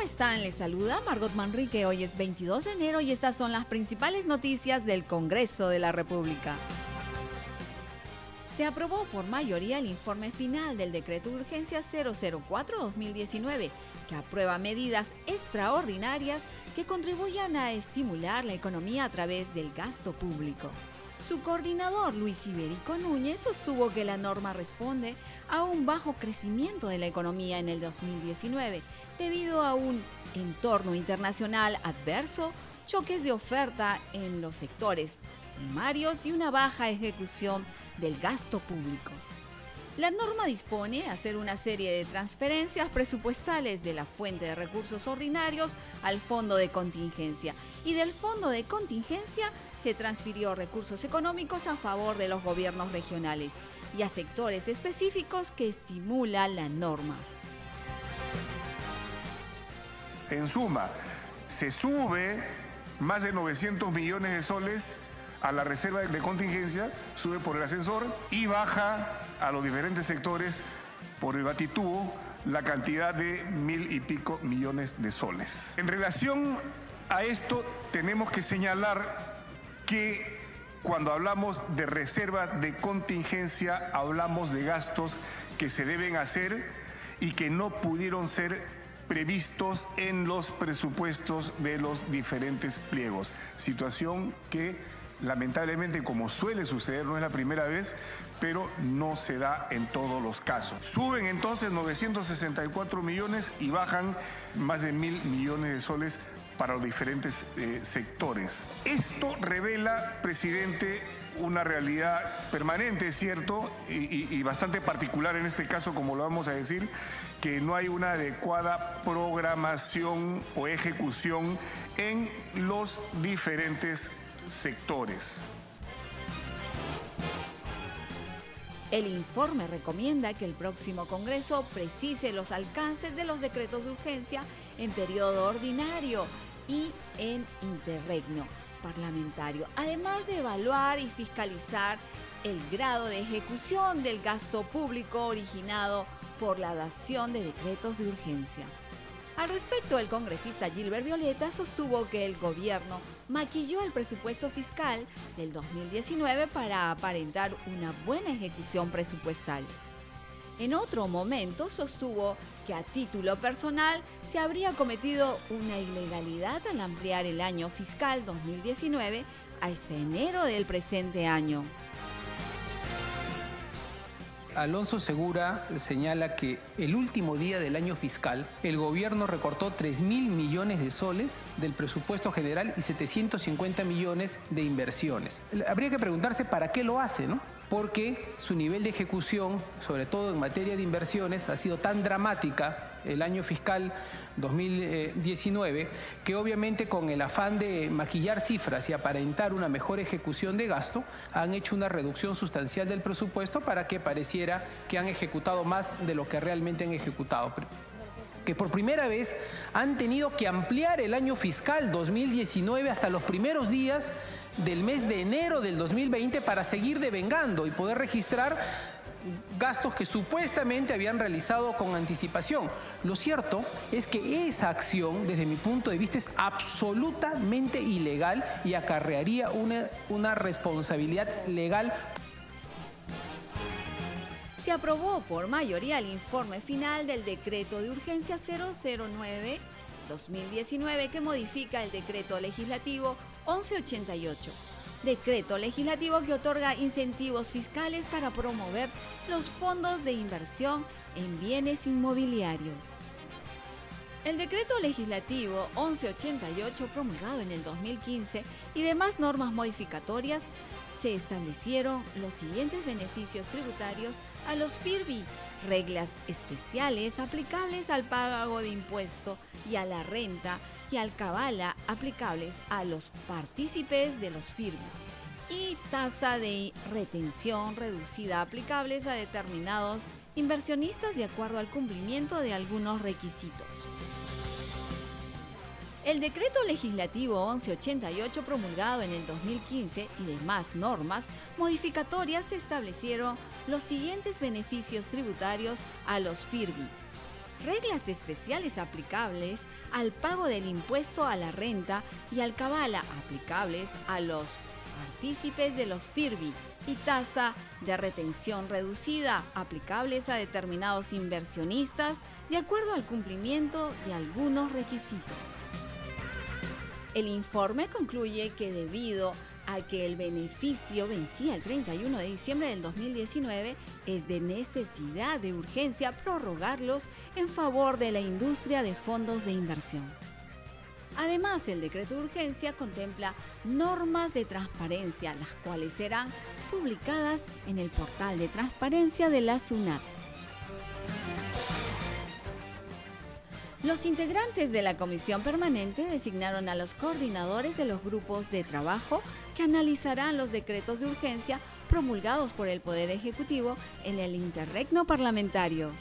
¿Cómo están? Les saluda Margot Manrique. Hoy es 22 de enero y estas son las principales noticias del Congreso de la República. Se aprobó por mayoría el informe final del decreto de urgencia 004-2019, que aprueba medidas extraordinarias que contribuyan a estimular la economía a través del gasto público. Su coordinador, Luis Ibérico Núñez, sostuvo que la norma responde a un bajo crecimiento de la economía en el 2019 debido a un entorno internacional adverso, choques de oferta en los sectores primarios y una baja ejecución del gasto público. La norma dispone hacer una serie de transferencias presupuestales de la fuente de recursos ordinarios al fondo de contingencia y del fondo de contingencia se transfirió recursos económicos a favor de los gobiernos regionales y a sectores específicos que estimula la norma. En suma, se sube más de 900 millones de soles a la reserva de contingencia, sube por el ascensor y baja a los diferentes sectores por el batitubo la cantidad de mil y pico millones de soles. En relación a esto, tenemos que señalar que cuando hablamos de reserva de contingencia, hablamos de gastos que se deben hacer y que no pudieron ser previstos en los presupuestos de los diferentes pliegos. Situación que lamentablemente, como suele suceder, no es la primera vez, pero no se da en todos los casos. Suben entonces 964 millones y bajan más de mil millones de soles para los diferentes eh, sectores. Esto revela, presidente, una realidad permanente, cierto, y, y, bastante particular en este caso, como lo vamos a decir, que no hay una adecuada programación o ejecución en los diferentes sectores. El informe recomienda que el próximo Congreso precise los alcances de los decretos de urgencia en periodo ordinario y en interregno parlamentario, además de evaluar y fiscalizar el grado de ejecución del gasto público originado por la dación de decretos de urgencia. Al respecto, el congresista Gilbert Violeta sostuvo que el gobierno maquilló el presupuesto fiscal del 2019 para aparentar una buena ejecución presupuestal. En otro momento sostuvo que a título personal se habría cometido una ilegalidad al ampliar el año fiscal 2019 hasta enero del presente año. Alonso Segura señala que el último día del año fiscal el gobierno recortó 3 mil millones de soles del presupuesto general y 750 millones de inversiones. Habría que preguntarse para qué lo hace, ¿no? Porque su nivel de ejecución, sobre todo en materia de inversiones, ha sido tan dramática el año fiscal 2019, que obviamente con el afán de maquillar cifras y aparentar una mejor ejecución de gasto, han hecho una reducción sustancial del presupuesto para que pareciera que han ejecutado más de lo que realmente han ejecutado. Que por primera vez han tenido que ampliar el año fiscal 2019 hasta los primeros días del mes de enero del 2020 para seguir devengando y poder registrar gastos que supuestamente habían realizado con anticipación. Lo cierto es que esa acción, desde mi punto de vista, es absolutamente ilegal y acarrearía una, una responsabilidad legal se aprobó por mayoría el informe final del decreto de urgencia 009-2019 que modifica el decreto legislativo 1188 decreto legislativo que otorga incentivos fiscales para promover los fondos de inversión en bienes inmobiliarios. El decreto legislativo 1188, promulgado en el 2015, y demás normas modificatorias se establecieron los siguientes beneficios tributarios a los FIRBI, reglas especiales aplicables al pago de impuesto y a la renta y al cabala aplicables a los partícipes de los FIRBI y tasa de retención reducida aplicables a determinados inversionistas de acuerdo al cumplimiento de algunos requisitos. El decreto legislativo 1188 promulgado en el 2015 y demás normas modificatorias establecieron los siguientes beneficios tributarios a los FIRBI. Reglas especiales aplicables al pago del impuesto a la renta y al cabala aplicables a los partícipes de los FIRBI y tasa de retención reducida aplicables a determinados inversionistas de acuerdo al cumplimiento de algunos requisitos. El informe concluye que debido a que el beneficio vencía el 31 de diciembre del 2019, es de necesidad de urgencia prorrogarlos en favor de la industria de fondos de inversión. Además, el decreto de urgencia contempla normas de transparencia, las cuales serán publicadas en el portal de transparencia de la SUNAT. Los integrantes de la comisión permanente designaron a los coordinadores de los grupos de trabajo que analizarán los decretos de urgencia promulgados por el Poder Ejecutivo en el interregno parlamentario.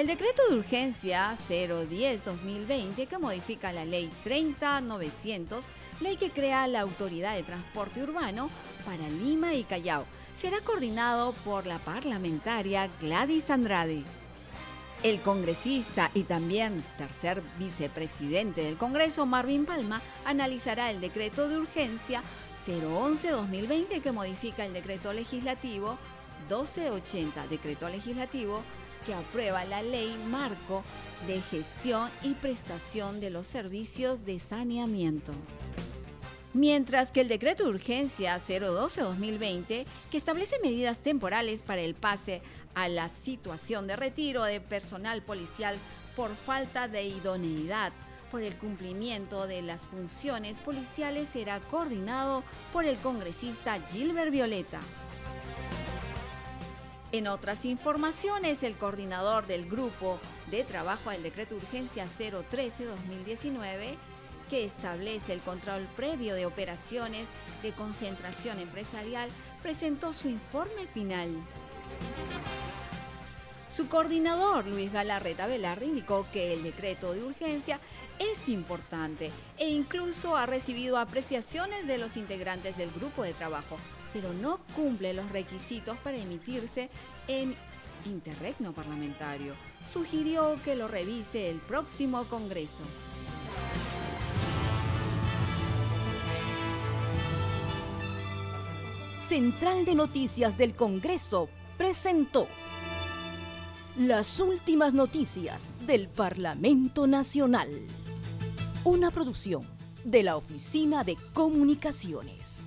El decreto de urgencia 010-2020 que modifica la ley 30-900, ley que crea la Autoridad de Transporte Urbano para Lima y Callao, será coordinado por la parlamentaria Gladys Andrade. El congresista y también tercer vicepresidente del Congreso, Marvin Palma, analizará el decreto de urgencia 011-2020 que modifica el decreto legislativo 1280, decreto legislativo que aprueba la ley marco de gestión y prestación de los servicios de saneamiento. Mientras que el decreto de urgencia 012-2020, que establece medidas temporales para el pase a la situación de retiro de personal policial por falta de idoneidad por el cumplimiento de las funciones policiales será coordinado por el congresista Gilbert Violeta. En otras informaciones, el coordinador del grupo de trabajo del decreto de urgencia 013-2019 que establece el control previo de operaciones de concentración empresarial, presentó su informe final. Su coordinador, Luis Galarreta Velarde, indicó que el decreto de urgencia es importante e incluso ha recibido apreciaciones de los integrantes del grupo de trabajo, pero no cumple los requisitos para emitirse en interregno parlamentario. Sugirió que lo revise el próximo Congreso. Central de Noticias del Congreso presentó las últimas noticias del Parlamento Nacional. Una producción de la Oficina de Comunicaciones.